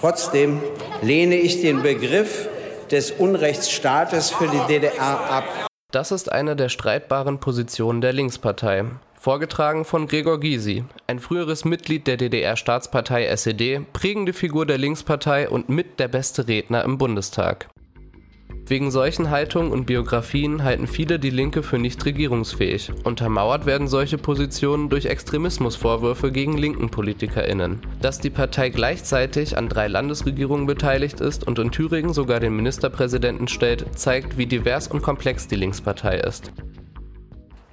Trotzdem lehne ich den Begriff des Unrechtsstaates für die DDR ab. Das ist eine der streitbaren Positionen der Linkspartei. Vorgetragen von Gregor Gysi, ein früheres Mitglied der DDR-Staatspartei SED, prägende Figur der Linkspartei und mit der beste Redner im Bundestag. Wegen solchen Haltungen und Biografien halten viele die Linke für nicht regierungsfähig. Untermauert werden solche Positionen durch Extremismusvorwürfe gegen linken PolitikerInnen. Dass die Partei gleichzeitig an drei Landesregierungen beteiligt ist und in Thüringen sogar den Ministerpräsidenten stellt, zeigt, wie divers und komplex die Linkspartei ist.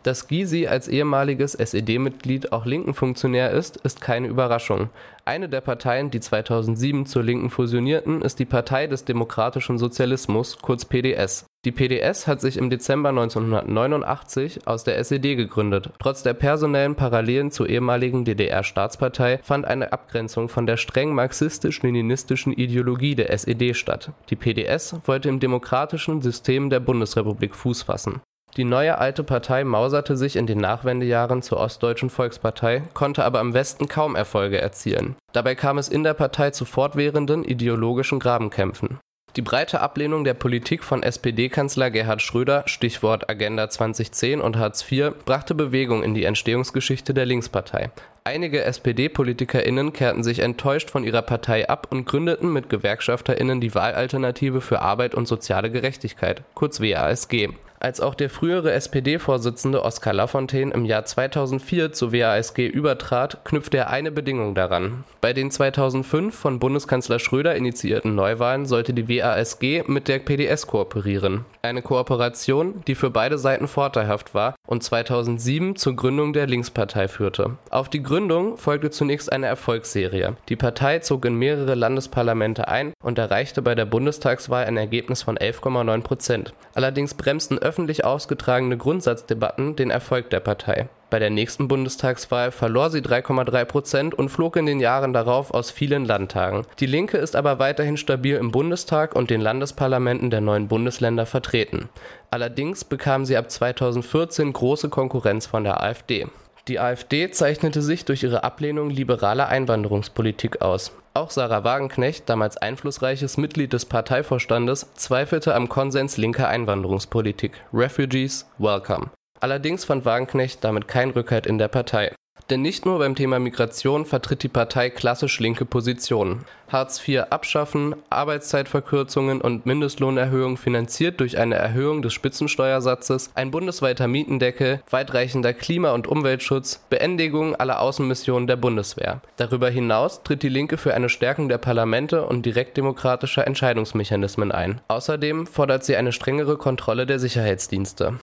Dass Gysi als ehemaliges SED-Mitglied auch linken Funktionär ist, ist keine Überraschung. Eine der Parteien, die 2007 zur Linken fusionierten, ist die Partei des demokratischen Sozialismus, kurz PDS. Die PDS hat sich im Dezember 1989 aus der SED gegründet. Trotz der personellen Parallelen zur ehemaligen DDR-Staatspartei fand eine Abgrenzung von der streng marxistisch-leninistischen Ideologie der SED statt. Die PDS wollte im demokratischen System der Bundesrepublik Fuß fassen. Die neue alte Partei mauserte sich in den Nachwendejahren zur Ostdeutschen Volkspartei, konnte aber im Westen kaum Erfolge erzielen. Dabei kam es in der Partei zu fortwährenden ideologischen Grabenkämpfen. Die breite Ablehnung der Politik von SPD-Kanzler Gerhard Schröder, Stichwort Agenda 2010 und Hartz IV, brachte Bewegung in die Entstehungsgeschichte der Linkspartei. Einige SPD-PolitikerInnen kehrten sich enttäuscht von ihrer Partei ab und gründeten mit GewerkschafterInnen die Wahlalternative für Arbeit und soziale Gerechtigkeit, kurz WASG. Als auch der frühere SPD-Vorsitzende Oskar Lafontaine im Jahr 2004 zur WASG übertrat, knüpfte er eine Bedingung daran. Bei den 2005 von Bundeskanzler Schröder initiierten Neuwahlen sollte die WASG mit der PDS kooperieren. Eine Kooperation, die für beide Seiten vorteilhaft war und 2007 zur Gründung der Linkspartei führte. Auf die Gründung folgte zunächst eine Erfolgsserie. Die Partei zog in mehrere Landesparlamente ein und erreichte bei der Bundestagswahl ein Ergebnis von 11,9 Prozent. Allerdings bremsten öffentlich ausgetragene Grundsatzdebatten den Erfolg der Partei. Bei der nächsten Bundestagswahl verlor sie 3,3 Prozent und flog in den Jahren darauf aus vielen Landtagen. Die Linke ist aber weiterhin stabil im Bundestag und den Landesparlamenten der neuen Bundesländer vertreten. Allerdings bekam sie ab 2014 große Konkurrenz von der AfD. Die AfD zeichnete sich durch ihre Ablehnung liberaler Einwanderungspolitik aus. Auch Sarah Wagenknecht, damals einflussreiches Mitglied des Parteivorstandes, zweifelte am Konsens linker Einwanderungspolitik. Refugees, welcome. Allerdings fand Wagenknecht damit kein Rückhalt in der Partei. Denn nicht nur beim Thema Migration vertritt die Partei klassisch linke Positionen. Hartz IV abschaffen, Arbeitszeitverkürzungen und Mindestlohnerhöhung finanziert durch eine Erhöhung des Spitzensteuersatzes, ein bundesweiter Mietendeckel, weitreichender Klima- und Umweltschutz, Beendigung aller Außenmissionen der Bundeswehr. Darüber hinaus tritt die Linke für eine Stärkung der Parlamente und direktdemokratischer Entscheidungsmechanismen ein. Außerdem fordert sie eine strengere Kontrolle der Sicherheitsdienste.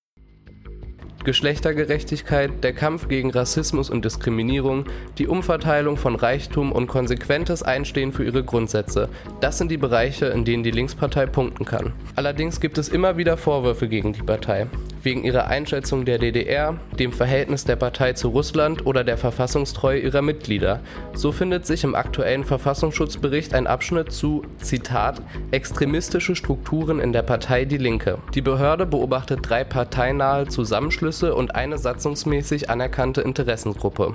Geschlechtergerechtigkeit, der Kampf gegen Rassismus und Diskriminierung, die Umverteilung von Reichtum und konsequentes Einstehen für ihre Grundsätze. Das sind die Bereiche, in denen die Linkspartei punkten kann. Allerdings gibt es immer wieder Vorwürfe gegen die Partei. Wegen ihrer Einschätzung der DDR, dem Verhältnis der Partei zu Russland oder der Verfassungstreue ihrer Mitglieder. So findet sich im aktuellen Verfassungsschutzbericht ein Abschnitt zu, Zitat, extremistische Strukturen in der Partei Die Linke. Die Behörde beobachtet drei parteinahe Zusammenschlüsse und eine satzungsmäßig anerkannte Interessengruppe.